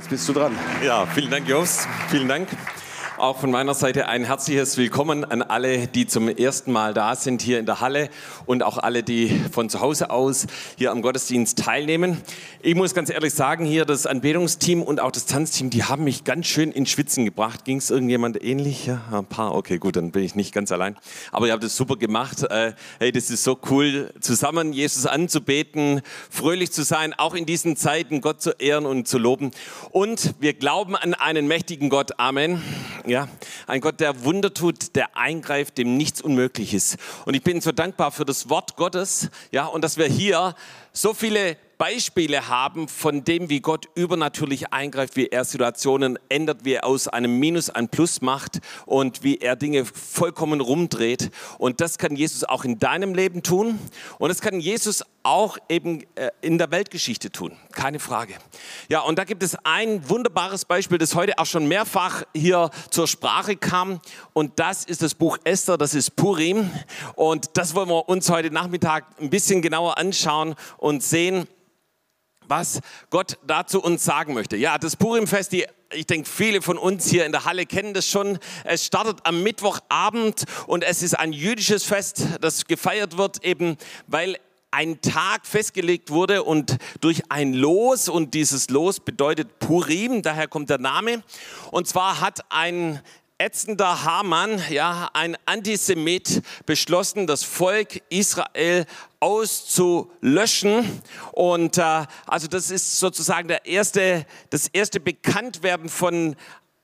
Jetzt bist du dran. Ja, vielen Dank, Jos. Vielen Dank. Auch von meiner Seite ein herzliches Willkommen an alle, die zum ersten Mal da sind hier in der Halle und auch alle, die von zu Hause aus hier am Gottesdienst teilnehmen. Ich muss ganz ehrlich sagen, hier das Anbetungsteam und auch das Tanzteam, die haben mich ganz schön in Schwitzen gebracht. Ging es irgendjemand ähnlich? Ja, ein paar. Okay, gut, dann bin ich nicht ganz allein. Aber ihr habt es super gemacht. Äh, hey, das ist so cool, zusammen Jesus anzubeten, fröhlich zu sein, auch in diesen Zeiten Gott zu ehren und zu loben. Und wir glauben an einen mächtigen Gott. Amen. Ja, ein Gott, der Wunder tut, der eingreift, dem nichts unmöglich ist. Und ich bin so dankbar für das Wort Gottes, ja, und dass wir hier so viele Beispiele haben von dem, wie Gott übernatürlich eingreift, wie er Situationen ändert, wie er aus einem Minus ein Plus macht und wie er Dinge vollkommen rumdreht. Und das kann Jesus auch in deinem Leben tun. Und das kann Jesus auch eben äh, in der Weltgeschichte tun. Keine Frage. Ja, und da gibt es ein wunderbares Beispiel, das heute auch schon mehrfach hier zur Sprache kam. Und das ist das Buch Esther, das ist Purim. Und das wollen wir uns heute Nachmittag ein bisschen genauer anschauen und sehen, was Gott dazu uns sagen möchte. Ja, das Purimfest, die ich denke, viele von uns hier in der Halle kennen das schon. Es startet am Mittwochabend und es ist ein jüdisches Fest, das gefeiert wird, eben weil ein Tag festgelegt wurde und durch ein Los, und dieses Los bedeutet Purim, daher kommt der Name. Und zwar hat ein ätzender Hamann, ja, ein Antisemit, beschlossen, das Volk Israel auszulöschen. Und äh, also das ist sozusagen der erste, das erste Bekanntwerden von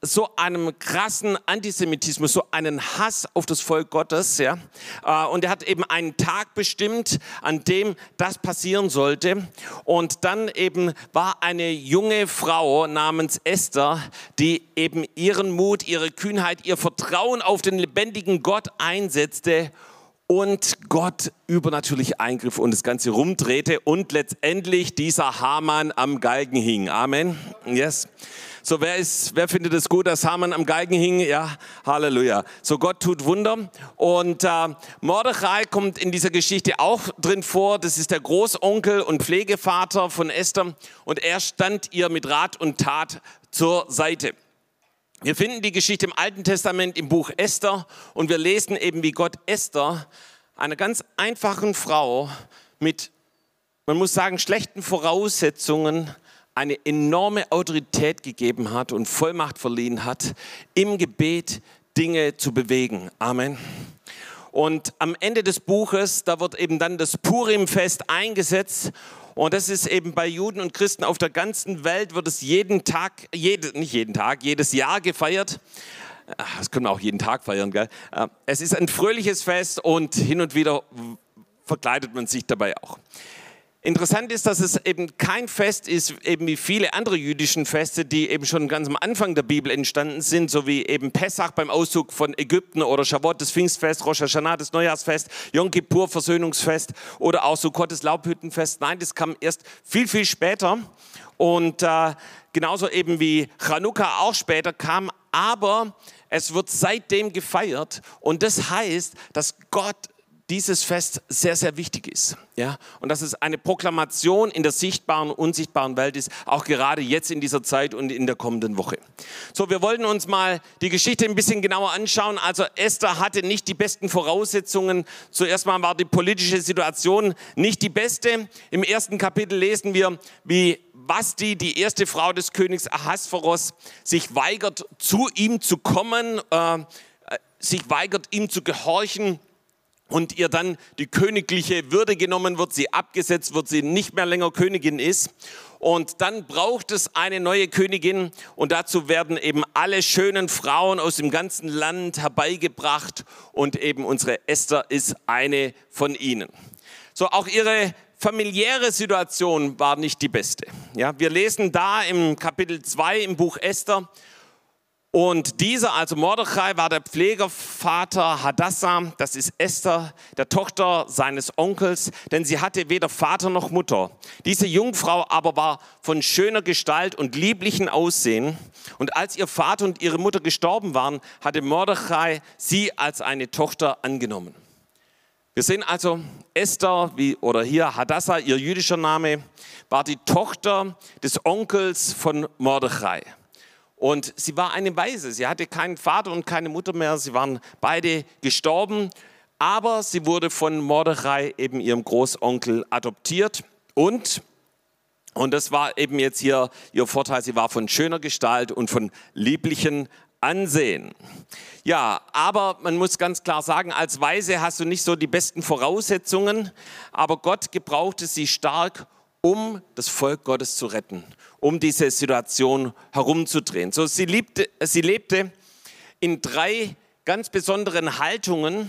so einem krassen Antisemitismus, so einen Hass auf das Volk Gottes. Ja? Äh, und er hat eben einen Tag bestimmt, an dem das passieren sollte. Und dann eben war eine junge Frau namens Esther, die eben ihren Mut, ihre Kühnheit, ihr Vertrauen auf den lebendigen Gott einsetzte und Gott übernatürlich eingriff und das Ganze rumdrehte und letztendlich dieser Haman am Galgen hing. Amen. Yes. So, wer, ist, wer findet es gut, dass Haman am Galgen hing? Ja, Halleluja. So, Gott tut Wunder. Und äh, Mordechai kommt in dieser Geschichte auch drin vor. Das ist der Großonkel und Pflegevater von Esther. Und er stand ihr mit Rat und Tat zur Seite. Wir finden die Geschichte im Alten Testament im Buch Esther und wir lesen eben, wie Gott Esther, einer ganz einfachen Frau mit, man muss sagen, schlechten Voraussetzungen, eine enorme Autorität gegeben hat und Vollmacht verliehen hat, im Gebet Dinge zu bewegen. Amen. Und am Ende des Buches, da wird eben dann das Purimfest eingesetzt. Und das ist eben bei Juden und Christen auf der ganzen Welt, wird es jeden Tag, jede, nicht jeden Tag, jedes Jahr gefeiert. Das können wir auch jeden Tag feiern, gell? Es ist ein fröhliches Fest und hin und wieder verkleidet man sich dabei auch. Interessant ist, dass es eben kein Fest ist, eben wie viele andere jüdischen Feste, die eben schon ganz am Anfang der Bibel entstanden sind, so wie eben Pessach beim Auszug von Ägypten oder Shavuot, das Pfingstfest, Rosh Hashanah, das Neujahrsfest, Yom Kippur, Versöhnungsfest oder auch so Gottes Laubhüttenfest. Nein, das kam erst viel, viel später und äh, genauso eben wie Chanukka auch später kam, aber es wird seitdem gefeiert und das heißt, dass Gott dieses Fest sehr, sehr wichtig ist. Ja? Und dass es eine Proklamation in der sichtbaren unsichtbaren Welt ist, auch gerade jetzt in dieser Zeit und in der kommenden Woche. So, wir wollten uns mal die Geschichte ein bisschen genauer anschauen. Also Esther hatte nicht die besten Voraussetzungen. Zuerst mal war die politische Situation nicht die beste. Im ersten Kapitel lesen wir, wie Vasti, die erste Frau des Königs Ahasveros, sich weigert, zu ihm zu kommen, äh, sich weigert, ihm zu gehorchen und ihr dann die königliche Würde genommen wird, sie abgesetzt wird, sie nicht mehr länger Königin ist. Und dann braucht es eine neue Königin und dazu werden eben alle schönen Frauen aus dem ganzen Land herbeigebracht und eben unsere Esther ist eine von ihnen. So auch ihre familiäre Situation war nicht die beste. Ja, wir lesen da im Kapitel 2 im Buch Esther, und dieser, also Mordechai, war der Pflegervater Hadassah, das ist Esther, der Tochter seines Onkels, denn sie hatte weder Vater noch Mutter. Diese Jungfrau aber war von schöner Gestalt und lieblichen Aussehen. Und als ihr Vater und ihre Mutter gestorben waren, hatte Mordechai sie als eine Tochter angenommen. Wir sehen also, Esther, wie, oder hier Hadassah, ihr jüdischer Name, war die Tochter des Onkels von Mordechai. Und sie war eine Waise. Sie hatte keinen Vater und keine Mutter mehr. Sie waren beide gestorben. Aber sie wurde von Mordechai, eben ihrem Großonkel, adoptiert. Und, und das war eben jetzt hier ihr Vorteil, sie war von schöner Gestalt und von lieblichen Ansehen. Ja, aber man muss ganz klar sagen, als Weise hast du nicht so die besten Voraussetzungen, aber Gott gebrauchte sie stark, um das Volk Gottes zu retten, um diese Situation herumzudrehen. So, sie, liebte, sie lebte in drei ganz besonderen Haltungen,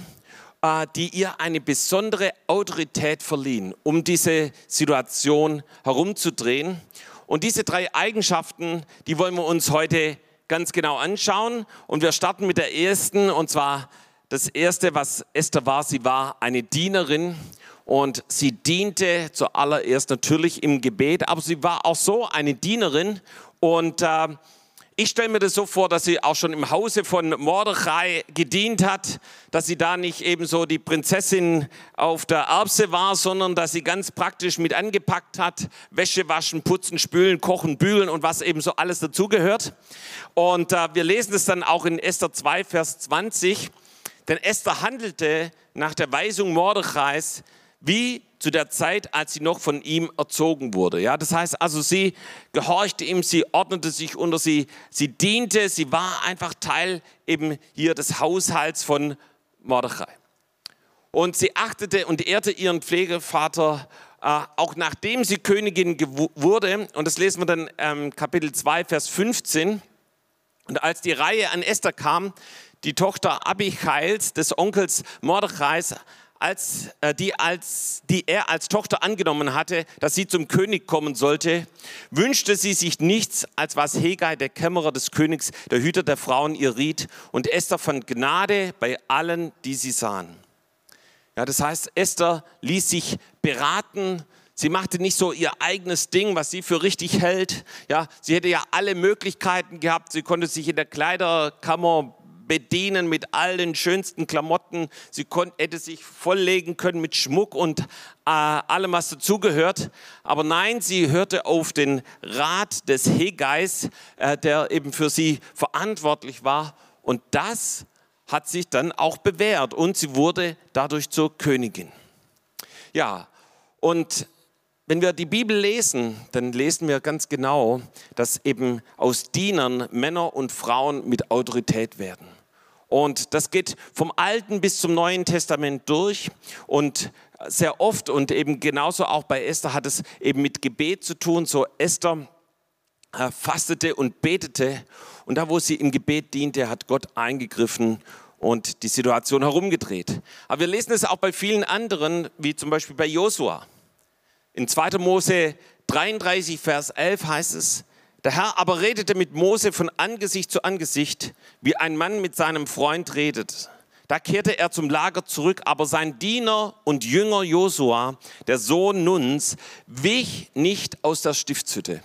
äh, die ihr eine besondere Autorität verliehen, um diese Situation herumzudrehen. Und diese drei Eigenschaften, die wollen wir uns heute ganz genau anschauen. Und wir starten mit der ersten, und zwar das erste, was Esther war, sie war eine Dienerin und sie diente zuallererst natürlich im Gebet, aber sie war auch so eine Dienerin. Und äh, ich stelle mir das so vor, dass sie auch schon im Hause von Mordechai gedient hat, dass sie da nicht eben so die Prinzessin auf der Erbse war, sondern dass sie ganz praktisch mit angepackt hat, Wäsche waschen, putzen, spülen, kochen, bügeln und was eben so alles dazugehört. Und äh, wir lesen es dann auch in Esther 2, Vers 20, denn Esther handelte nach der Weisung Mordechais wie zu der Zeit, als sie noch von ihm erzogen wurde. Ja, das heißt also, sie gehorchte ihm, sie ordnete sich unter sie, sie diente, sie war einfach Teil eben hier des Haushalts von Mordechai. Und sie achtete und ehrte ihren Pflegevater, äh, auch nachdem sie Königin wurde. Und das lesen wir dann ähm, Kapitel 2, Vers 15. Und als die Reihe an Esther kam, die Tochter Abichails, des Onkels Mordechais, als, äh, die, als, die er als Tochter angenommen hatte, dass sie zum König kommen sollte, wünschte sie sich nichts, als was Hegai, der Kämmerer des Königs, der Hüter der Frauen, ihr riet. Und Esther fand Gnade bei allen, die sie sahen. Ja, das heißt, Esther ließ sich beraten. Sie machte nicht so ihr eigenes Ding, was sie für richtig hält. Ja, sie hätte ja alle Möglichkeiten gehabt. Sie konnte sich in der Kleiderkammer bedienen mit all den schönsten Klamotten. Sie hätte sich volllegen können mit Schmuck und äh, allem, was dazugehört. Aber nein, sie hörte auf den Rat des Hegeis, äh, der eben für sie verantwortlich war. Und das hat sich dann auch bewährt und sie wurde dadurch zur Königin. Ja, und wenn wir die Bibel lesen, dann lesen wir ganz genau, dass eben aus Dienern Männer und Frauen mit Autorität werden. Und das geht vom Alten bis zum Neuen Testament durch und sehr oft und eben genauso auch bei Esther hat es eben mit Gebet zu tun. So Esther äh, fastete und betete und da, wo sie im Gebet diente, hat Gott eingegriffen und die Situation herumgedreht. Aber wir lesen es auch bei vielen anderen, wie zum Beispiel bei Josua. In 2. Mose 33, Vers 11 heißt es, der Herr aber redete mit Mose von Angesicht zu Angesicht, wie ein Mann mit seinem Freund redet. Da kehrte er zum Lager zurück, aber sein Diener und Jünger Josua, der Sohn Nuns, wich nicht aus der Stiftshütte.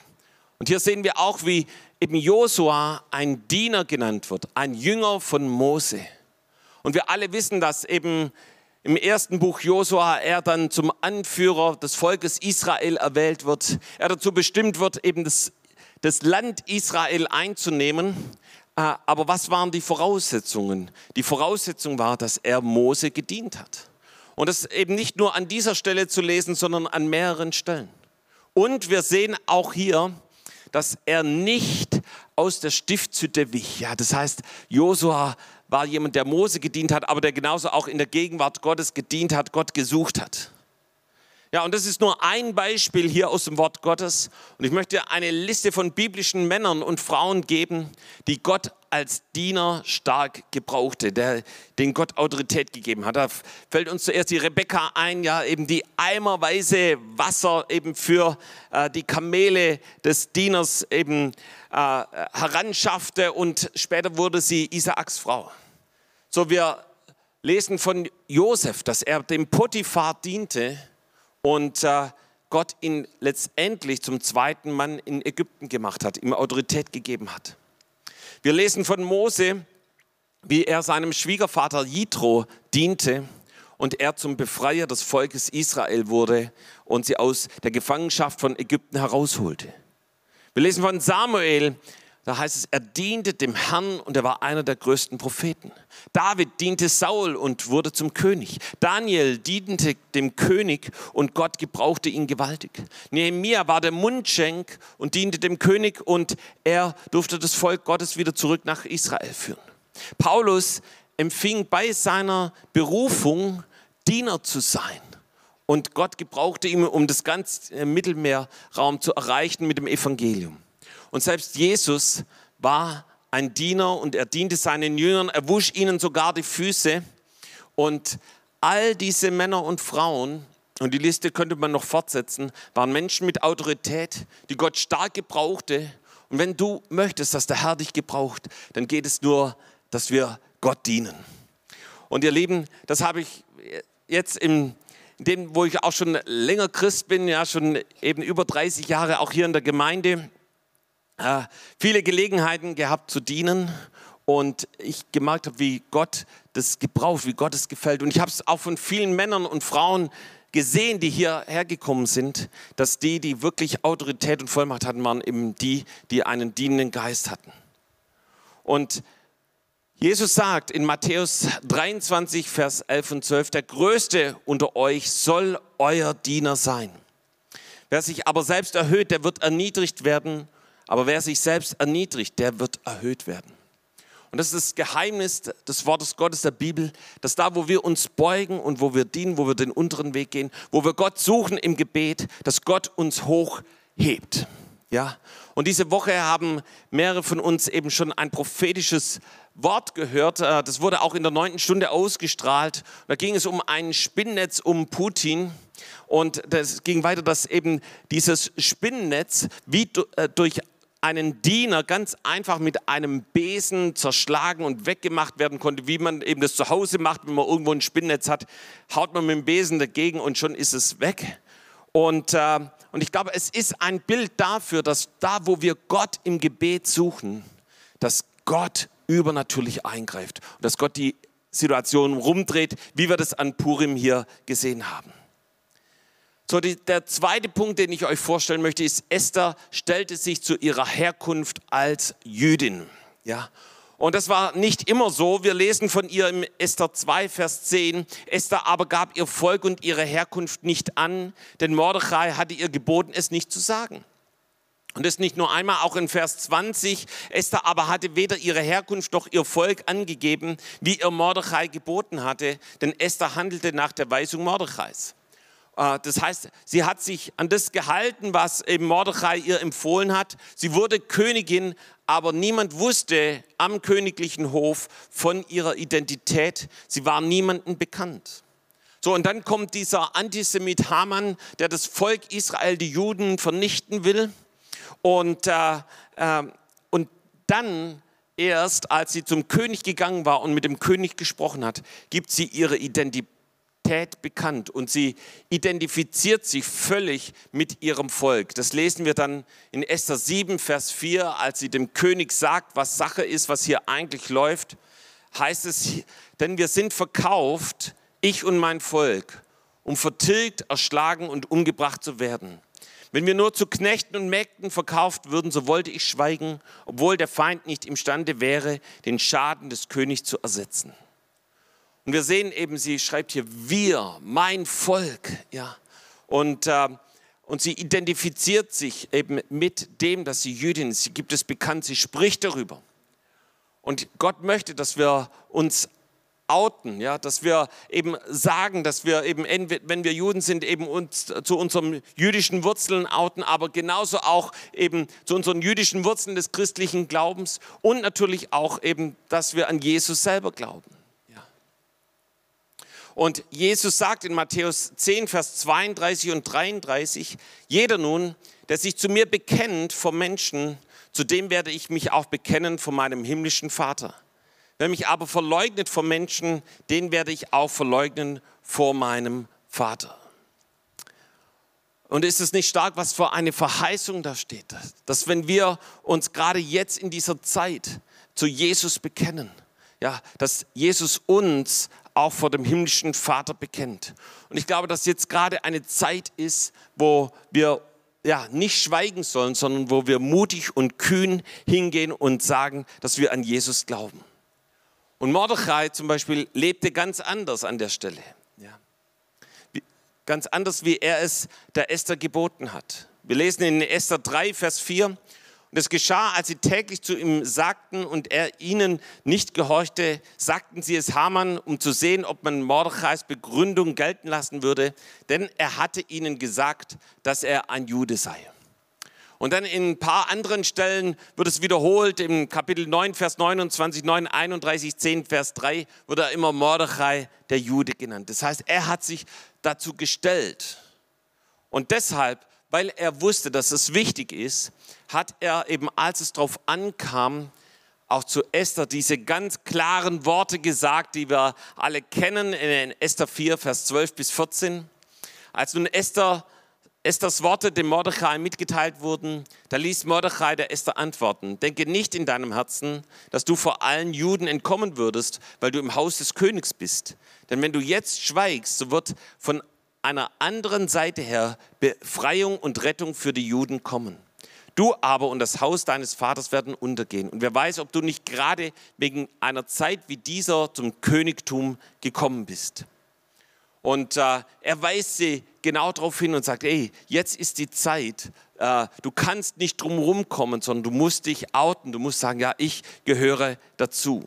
Und hier sehen wir auch, wie eben Josua ein Diener genannt wird, ein Jünger von Mose. Und wir alle wissen, dass eben im ersten Buch Josua er dann zum Anführer des Volkes Israel erwählt wird. Er dazu bestimmt wird, eben das das Land Israel einzunehmen. Äh, aber was waren die Voraussetzungen? Die Voraussetzung war, dass er Mose gedient hat. Und das eben nicht nur an dieser Stelle zu lesen, sondern an mehreren Stellen. Und wir sehen auch hier, dass er nicht aus der Stiftshütte wich. Ja, das heißt, Josua war jemand, der Mose gedient hat, aber der genauso auch in der Gegenwart Gottes gedient hat, Gott gesucht hat. Ja, und das ist nur ein Beispiel hier aus dem Wort Gottes. Und ich möchte eine Liste von biblischen Männern und Frauen geben, die Gott als Diener stark gebrauchte, der, den Gott Autorität gegeben hat. Da fällt uns zuerst die Rebekka ein, ja, eben die eimerweise Wasser eben für äh, die Kamele des Dieners eben äh, heranschaffte und später wurde sie Isaaks Frau. So, wir lesen von Josef, dass er dem Potiphar diente und äh, Gott ihn letztendlich zum zweiten Mann in Ägypten gemacht hat, ihm Autorität gegeben hat. Wir lesen von Mose, wie er seinem Schwiegervater Jitro diente und er zum Befreier des Volkes Israel wurde und sie aus der Gefangenschaft von Ägypten herausholte. Wir lesen von Samuel, da heißt es, er diente dem Herrn und er war einer der größten Propheten. David diente Saul und wurde zum König. Daniel diente dem König und Gott gebrauchte ihn gewaltig. Nehemia war der Mundschenk und diente dem König und er durfte das Volk Gottes wieder zurück nach Israel führen. Paulus empfing bei seiner Berufung Diener zu sein. Und Gott gebrauchte ihn, um das ganze Mittelmeerraum zu erreichen mit dem Evangelium. Und selbst Jesus war ein Diener und er diente seinen Jüngern, er wusch ihnen sogar die Füße. Und all diese Männer und Frauen, und die Liste könnte man noch fortsetzen, waren Menschen mit Autorität, die Gott stark gebrauchte. Und wenn du möchtest, dass der Herr dich gebraucht, dann geht es nur, dass wir Gott dienen. Und ihr Lieben, das habe ich jetzt im dem, wo ich auch schon länger Christ bin, ja schon eben über 30 Jahre auch hier in der Gemeinde, äh, viele Gelegenheiten gehabt zu dienen und ich gemerkt habe, wie Gott das gebraucht, wie Gott es gefällt. Und ich habe es auch von vielen Männern und Frauen gesehen, die hierher gekommen sind, dass die, die wirklich Autorität und Vollmacht hatten, waren eben die, die einen dienenden Geist hatten. Und Jesus sagt in Matthäus 23, Vers 11 und 12, der Größte unter euch soll euer Diener sein. Wer sich aber selbst erhöht, der wird erniedrigt werden aber wer sich selbst erniedrigt, der wird erhöht werden. Und das ist das Geheimnis des Wortes Gottes der Bibel, dass da, wo wir uns beugen und wo wir dienen, wo wir den unteren Weg gehen, wo wir Gott suchen im Gebet, dass Gott uns hochhebt. Ja? Und diese Woche haben mehrere von uns eben schon ein prophetisches Wort gehört. Äh, das wurde auch in der neunten Stunde ausgestrahlt. Da ging es um ein Spinnnetz um Putin. Und das ging weiter, dass eben dieses Spinnennetz wie äh, durch einen Diener ganz einfach mit einem Besen zerschlagen und weggemacht werden konnte, wie man eben das zu Hause macht, wenn man irgendwo ein Spinnnetz hat, haut man mit dem Besen dagegen und schon ist es weg. Und, äh, und ich glaube, es ist ein Bild dafür, dass da, wo wir Gott im Gebet suchen, dass Gott übernatürlich eingreift und dass Gott die Situation rumdreht, wie wir das an Purim hier gesehen haben. So, die, der zweite Punkt, den ich euch vorstellen möchte, ist, Esther stellte sich zu ihrer Herkunft als Jüdin. Ja, und das war nicht immer so. Wir lesen von ihr im Esther 2, Vers 10. Esther aber gab ihr Volk und ihre Herkunft nicht an, denn Mordechai hatte ihr geboten, es nicht zu sagen. Und das nicht nur einmal, auch in Vers 20. Esther aber hatte weder ihre Herkunft noch ihr Volk angegeben, wie ihr Mordechai geboten hatte, denn Esther handelte nach der Weisung Mordechais. Äh, das heißt, sie hat sich an das gehalten, was eben Mordechai ihr empfohlen hat. Sie wurde Königin, aber niemand wusste am königlichen Hof von ihrer Identität. Sie war niemandem bekannt. So, und dann kommt dieser Antisemit Haman, der das Volk Israel, die Juden, vernichten will. Und, äh, äh, und dann erst, als sie zum König gegangen war und mit dem König gesprochen hat, gibt sie ihre Identität Identität bekannt und sie identifiziert sich völlig mit ihrem Volk. Das lesen wir dann in Esther 7, Vers 4, als sie dem König sagt, was Sache ist, was hier eigentlich läuft, heißt es, denn wir sind verkauft, ich und mein Volk, um vertilgt, erschlagen und umgebracht zu werden. Wenn wir nur zu Knechten und Mägden verkauft würden, so wollte ich schweigen, obwohl der Feind nicht imstande wäre, den Schaden des Königs zu ersetzen. Und wir sehen eben, sie schreibt hier, wir, mein Volk, ja. Und, äh, und sie identifiziert sich eben mit dem, dass sie Jüdin ist. Sie gibt es bekannt, sie spricht darüber. Und Gott möchte, dass wir uns outen, ja, dass wir eben sagen, dass wir eben, wenn wir Juden sind, eben uns zu unseren jüdischen Wurzeln outen, aber genauso auch eben zu unseren jüdischen Wurzeln des christlichen Glaubens und natürlich auch eben, dass wir an Jesus selber glauben. Und Jesus sagt in Matthäus 10, Vers 32 und 33, jeder nun, der sich zu mir bekennt vor Menschen, zu dem werde ich mich auch bekennen vor meinem himmlischen Vater. Wer mich aber verleugnet vor Menschen, den werde ich auch verleugnen vor meinem Vater. Und ist es nicht stark, was für eine Verheißung da steht, dass wenn wir uns gerade jetzt in dieser Zeit zu Jesus bekennen, ja, dass Jesus uns auch vor dem himmlischen Vater bekennt. Und ich glaube, dass jetzt gerade eine Zeit ist, wo wir ja, nicht schweigen sollen, sondern wo wir mutig und kühn hingehen und sagen, dass wir an Jesus glauben. Und Mordechai zum Beispiel lebte ganz anders an der Stelle. Ja. Ganz anders, wie er es der Esther geboten hat. Wir lesen in Esther 3, Vers 4, und es geschah, als sie täglich zu ihm sagten und er ihnen nicht gehorchte, sagten sie es Haman, um zu sehen, ob man Mordechais Begründung gelten lassen würde, denn er hatte ihnen gesagt, dass er ein Jude sei. Und dann in ein paar anderen Stellen wird es wiederholt, im Kapitel 9, Vers 29, 9, 31, 10, Vers 3 wird er immer Mordechai, der Jude genannt. Das heißt, er hat sich dazu gestellt. Und deshalb weil er wusste, dass es wichtig ist, hat er eben, als es darauf ankam, auch zu Esther diese ganz klaren Worte gesagt, die wir alle kennen in Esther 4, Vers 12 bis 14. Als nun Esther, Esthers Worte dem Mordechai mitgeteilt wurden, da ließ Mordechai der Esther antworten, denke nicht in deinem Herzen, dass du vor allen Juden entkommen würdest, weil du im Haus des Königs bist. Denn wenn du jetzt schweigst, so wird von einer anderen Seite her Befreiung und Rettung für die Juden kommen. Du aber und das Haus deines Vaters werden untergehen. Und wer weiß, ob du nicht gerade wegen einer Zeit wie dieser zum Königtum gekommen bist. Und äh, er weist sie genau darauf hin und sagt, ey, jetzt ist die Zeit, äh, du kannst nicht drumherum kommen, sondern du musst dich outen, du musst sagen, ja, ich gehöre dazu.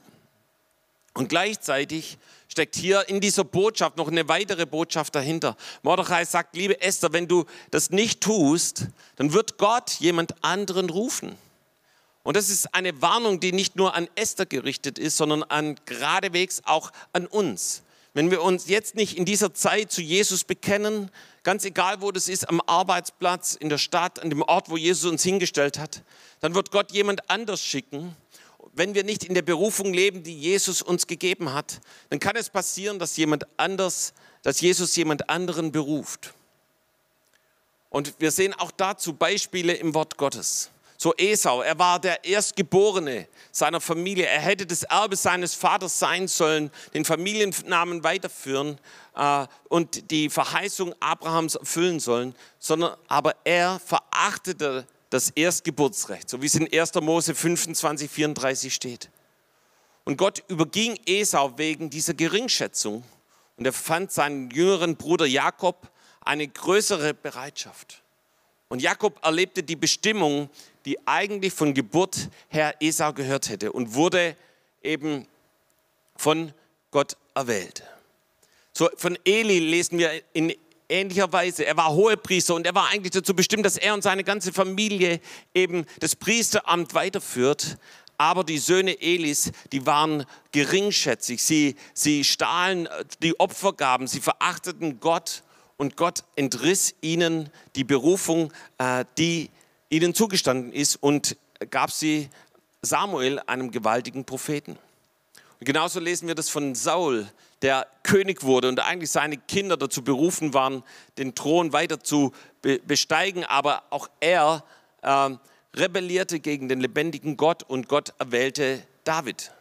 Und gleichzeitig steckt hier in dieser Botschaft noch eine weitere Botschaft dahinter. Mordechai sagt, liebe Esther, wenn du das nicht tust, dann wird Gott jemand anderen rufen. Und das ist eine Warnung, die nicht nur an Esther gerichtet ist, sondern an geradewegs auch an uns. Wenn wir uns jetzt nicht in dieser Zeit zu Jesus bekennen, ganz egal wo das ist, am Arbeitsplatz, in der Stadt, an dem Ort, wo Jesus uns hingestellt hat, dann wird Gott jemand anders schicken, wenn wir nicht in der Berufung leben, die Jesus uns gegeben hat, dann kann es passieren, dass jemand anders, dass Jesus jemand anderen beruft. Und wir sehen auch dazu Beispiele im Wort Gottes. So Esau, er war der Erstgeborene seiner Familie. Er hätte das Erbe seines Vaters sein sollen, den Familiennamen weiterführen äh, und die Verheißung Abrahams erfüllen sollen, sondern aber er verachtete das Erstgeburtsrecht, so wie es in 1. Mose 25, 34 steht. Und Gott überging Esau wegen dieser Geringschätzung und er fand seinen jüngeren Bruder Jakob eine größere Bereitschaft. Und Jakob erlebte die Bestimmung, die eigentlich von Geburt her Esau gehört hätte und wurde eben von Gott erwählt. So, von Eli lesen wir in ähnlicher Weise. Er war Hohepriester und er war eigentlich dazu bestimmt, dass er und seine ganze Familie eben das Priesteramt weiterführt. Aber die Söhne Elis, die waren geringschätzig. Sie, sie stahlen die Opfergaben, sie verachteten Gott und Gott entriss ihnen die Berufung, äh, die ihnen zugestanden ist und gab sie Samuel, einem gewaltigen Propheten. Und genauso lesen wir das von Saul, der König wurde und eigentlich seine Kinder dazu berufen waren, den Thron weiter zu besteigen, aber auch er äh, rebellierte gegen den lebendigen Gott und Gott erwählte David.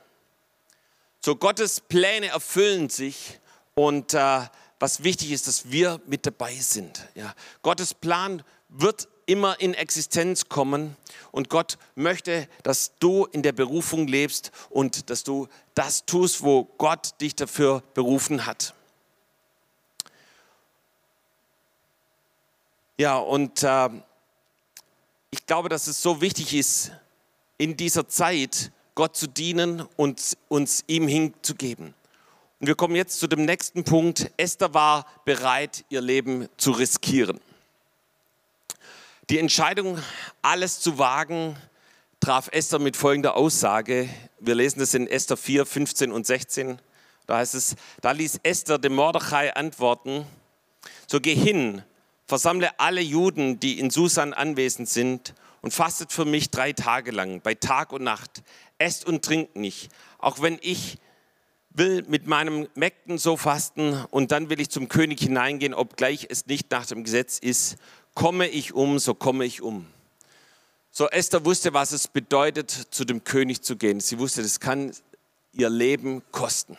So Gottes Pläne erfüllen sich und äh, was wichtig ist, dass wir mit dabei sind. Ja. Gottes Plan wird immer in Existenz kommen. Und Gott möchte, dass du in der Berufung lebst und dass du das tust, wo Gott dich dafür berufen hat. Ja, und äh, ich glaube, dass es so wichtig ist, in dieser Zeit Gott zu dienen und uns ihm hinzugeben. Und wir kommen jetzt zu dem nächsten Punkt. Esther war bereit, ihr Leben zu riskieren. Die Entscheidung, alles zu wagen, traf Esther mit folgender Aussage. Wir lesen das in Esther 4, 15 und 16. Da heißt es, da ließ Esther dem Mordechai antworten, so geh hin, versammle alle Juden, die in Susan anwesend sind und fastet für mich drei Tage lang, bei Tag und Nacht. Esst und trinkt nicht, auch wenn ich will mit meinem Mägden so fasten und dann will ich zum König hineingehen, obgleich es nicht nach dem Gesetz ist komme ich um, so komme ich um. So Esther wusste, was es bedeutet, zu dem König zu gehen. Sie wusste, das kann ihr Leben kosten.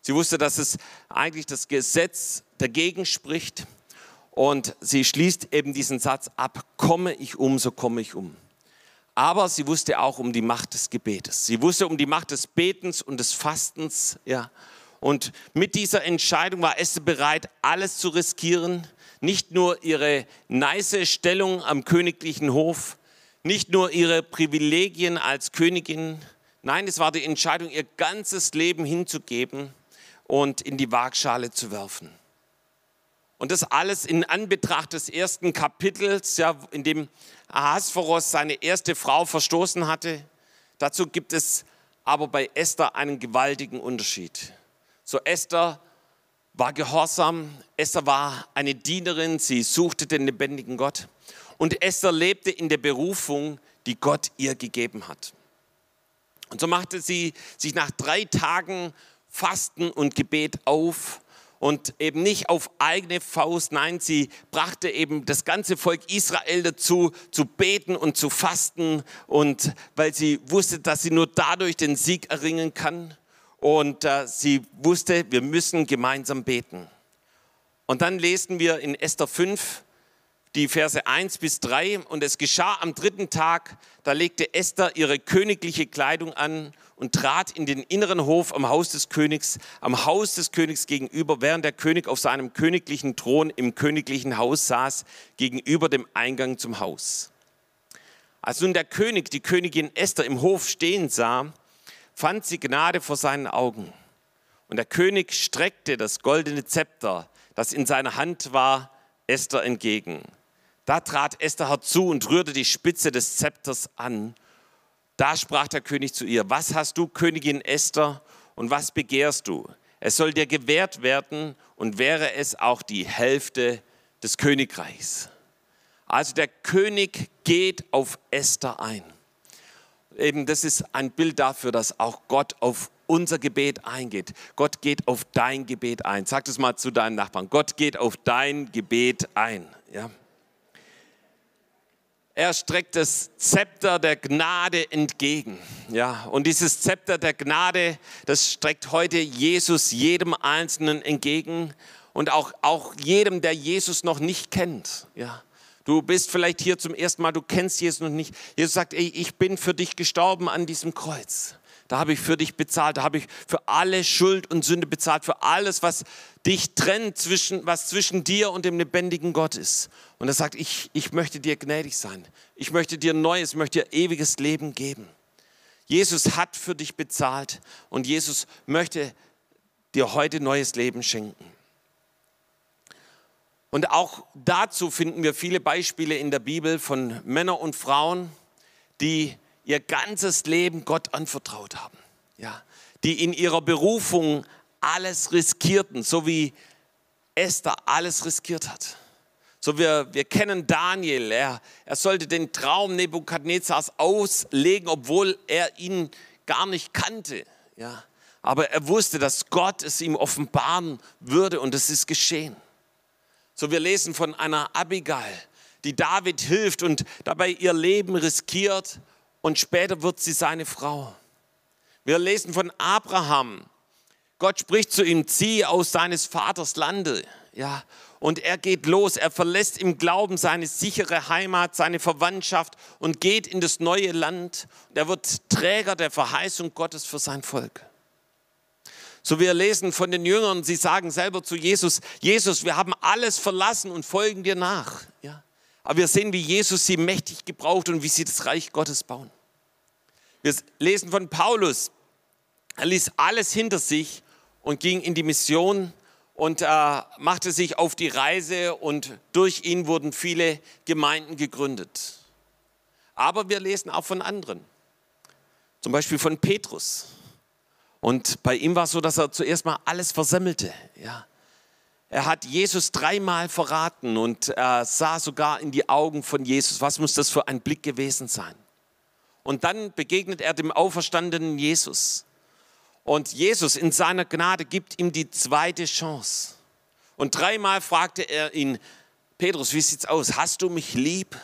Sie wusste, dass es eigentlich das Gesetz dagegen spricht. Und sie schließt eben diesen Satz ab, komme ich um, so komme ich um. Aber sie wusste auch um die Macht des Gebetes. Sie wusste um die Macht des Betens und des Fastens. Ja. Und mit dieser Entscheidung war Esther bereit, alles zu riskieren. Nicht nur ihre nice Stellung am königlichen Hof, nicht nur ihre Privilegien als Königin. Nein, es war die Entscheidung, ihr ganzes Leben hinzugeben und in die Waagschale zu werfen. Und das alles in Anbetracht des ersten Kapitels, ja, in dem Ahasveros seine erste Frau verstoßen hatte. Dazu gibt es aber bei Esther einen gewaltigen Unterschied. So Esther war gehorsam, Esther war eine Dienerin, sie suchte den lebendigen Gott. Und Esther lebte in der Berufung, die Gott ihr gegeben hat. Und so machte sie sich nach drei Tagen Fasten und Gebet auf. Und eben nicht auf eigene Faust. Nein, sie brachte eben das ganze Volk Israel dazu, zu beten und zu fasten. Und weil sie wusste, dass sie nur dadurch den Sieg erringen kann und äh, sie wusste, wir müssen gemeinsam beten. Und dann lesen wir in Esther 5 die Verse 1 bis 3 und es geschah am dritten Tag, da legte Esther ihre königliche Kleidung an und trat in den inneren Hof am Haus des Königs, am Haus des Königs gegenüber, während der König auf seinem königlichen Thron im königlichen Haus saß, gegenüber dem Eingang zum Haus. Als nun der König die Königin Esther im Hof stehen sah, fand sie Gnade vor seinen Augen. Und der König streckte das goldene Zepter, das in seiner Hand war, Esther entgegen. Da trat Esther herzu und rührte die Spitze des Zepters an da sprach der König zu ihr, was hast du, Königin Esther, und was begehrst du? Es soll dir gewährt werden und wäre es auch die Hälfte des Königreichs. Also der König geht auf Esther ein. Eben das ist ein Bild dafür, dass auch Gott auf unser Gebet eingeht. Gott geht auf dein Gebet ein. Sag das mal zu deinen Nachbarn. Gott geht auf dein Gebet ein. Ja. Er streckt das Zepter der Gnade entgegen. Ja, und dieses Zepter der Gnade, das streckt heute Jesus jedem Einzelnen entgegen und auch, auch jedem, der Jesus noch nicht kennt. Ja, du bist vielleicht hier zum ersten Mal, du kennst Jesus noch nicht. Jesus sagt, ey, ich bin für dich gestorben an diesem Kreuz. Da habe ich für dich bezahlt, da habe ich für alle Schuld und Sünde bezahlt, für alles, was dich trennt, zwischen, was zwischen dir und dem lebendigen Gott ist. Und er sagt, ich, ich möchte dir gnädig sein. Ich möchte dir neues, ich möchte dir ewiges Leben geben. Jesus hat für dich bezahlt und Jesus möchte dir heute neues Leben schenken. Und auch dazu finden wir viele Beispiele in der Bibel von Männern und Frauen, die ihr ganzes Leben Gott anvertraut haben. Ja, die in ihrer Berufung alles riskierten, so wie Esther alles riskiert hat. So wir, wir kennen Daniel, er, er sollte den Traum Nebukadnezars auslegen, obwohl er ihn gar nicht kannte. Ja, aber er wusste, dass Gott es ihm offenbaren würde und es ist geschehen. So wir lesen von einer Abigail, die David hilft und dabei ihr Leben riskiert und später wird sie seine Frau. Wir lesen von Abraham. Gott spricht zu ihm, zieh aus seines Vaters Lande. Ja, und er geht los. Er verlässt im Glauben seine sichere Heimat, seine Verwandtschaft und geht in das neue Land. Er wird Träger der Verheißung Gottes für sein Volk. So wir lesen von den Jüngern, sie sagen selber zu Jesus, Jesus, wir haben alles verlassen und folgen dir nach. Ja. Aber wir sehen, wie Jesus sie mächtig gebraucht und wie sie das Reich Gottes bauen. Wir lesen von Paulus. Er ließ alles hinter sich und ging in die Mission und äh, machte sich auf die Reise und durch ihn wurden viele Gemeinden gegründet. Aber wir lesen auch von anderen. Zum Beispiel von Petrus. Und bei ihm war es so, dass er zuerst mal alles versemmelte. Ja. Er hat Jesus dreimal verraten und er sah sogar in die Augen von Jesus. Was muss das für ein Blick gewesen sein? Und dann begegnet er dem auferstandenen Jesus. Und Jesus in seiner Gnade gibt ihm die zweite Chance. Und dreimal fragte er ihn, Petrus, wie sieht's aus? Hast du mich lieb?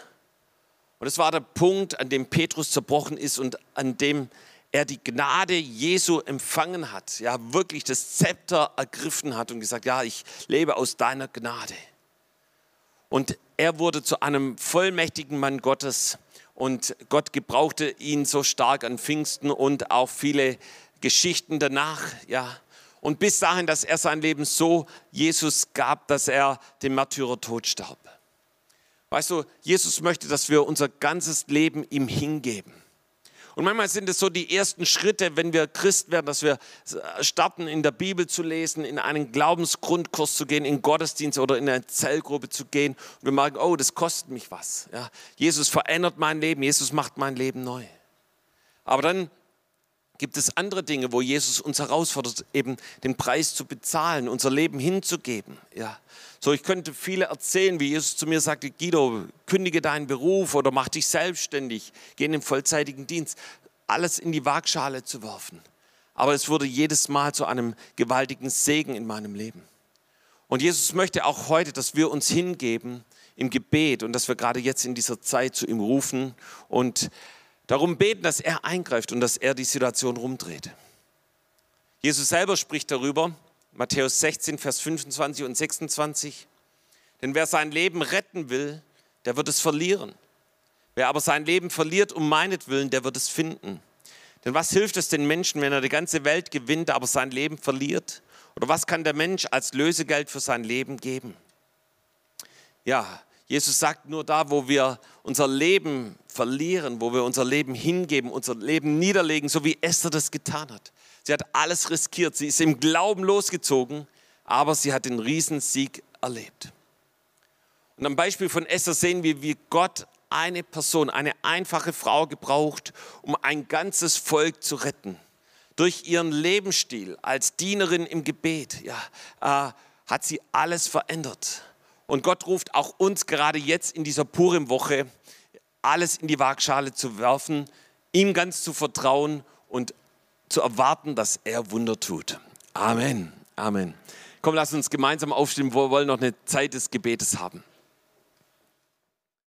Und das war der Punkt, an dem Petrus zerbrochen ist und an dem er die Gnade Jesu empfangen hat, ja, wirklich das Zepter ergriffen hat und gesagt, ja, ich lebe aus deiner Gnade. Und er wurde zu einem vollmächtigen Mann Gottes und Gott gebrauchte ihn so stark an Pfingsten und auch viele Geschichten danach, ja. Und bis dahin, dass er sein Leben so Jesus gab, dass er den Märtyrertod starb. Weißt du, Jesus möchte, dass wir unser ganzes Leben ihm hingeben. Und manchmal sind es so die ersten Schritte, wenn wir Christ werden, dass wir starten, in der Bibel zu lesen, in einen Glaubensgrundkurs zu gehen, in Gottesdienst oder in eine Zellgruppe zu gehen. Und wir merken, oh, das kostet mich was. Ja, Jesus verändert mein Leben, Jesus macht mein Leben neu. Aber dann gibt es andere Dinge, wo Jesus uns herausfordert, eben den Preis zu bezahlen, unser Leben hinzugeben. Ja. So, ich könnte viele erzählen, wie Jesus zu mir sagte, Guido, kündige deinen Beruf oder mach dich selbstständig, geh in den vollzeitigen Dienst. Alles in die Waagschale zu werfen. Aber es wurde jedes Mal zu einem gewaltigen Segen in meinem Leben. Und Jesus möchte auch heute, dass wir uns hingeben im Gebet und dass wir gerade jetzt in dieser Zeit zu ihm rufen und darum beten, dass er eingreift und dass er die Situation rumdreht. Jesus selber spricht darüber, Matthäus 16, Vers 25 und 26. Denn wer sein Leben retten will, der wird es verlieren. Wer aber sein Leben verliert um meinetwillen, der wird es finden. Denn was hilft es den Menschen, wenn er die ganze Welt gewinnt, aber sein Leben verliert? Oder was kann der Mensch als Lösegeld für sein Leben geben? Ja, Jesus sagt nur da, wo wir unser Leben verlieren, wo wir unser Leben hingeben, unser Leben niederlegen, so wie Esther das getan hat. Sie hat alles riskiert. Sie ist im Glauben losgezogen, aber sie hat den Riesensieg erlebt. Und am Beispiel von Esther sehen wir, wie Gott eine Person, eine einfache Frau gebraucht, um ein ganzes Volk zu retten. Durch ihren Lebensstil als Dienerin im Gebet ja, äh, hat sie alles verändert. Und Gott ruft auch uns gerade jetzt in dieser Purim-Woche, alles in die Waagschale zu werfen, ihm ganz zu vertrauen und zu erwarten, dass er Wunder tut. Amen. Amen. Komm, lass uns gemeinsam aufstehen. Wir wollen noch eine Zeit des Gebetes haben.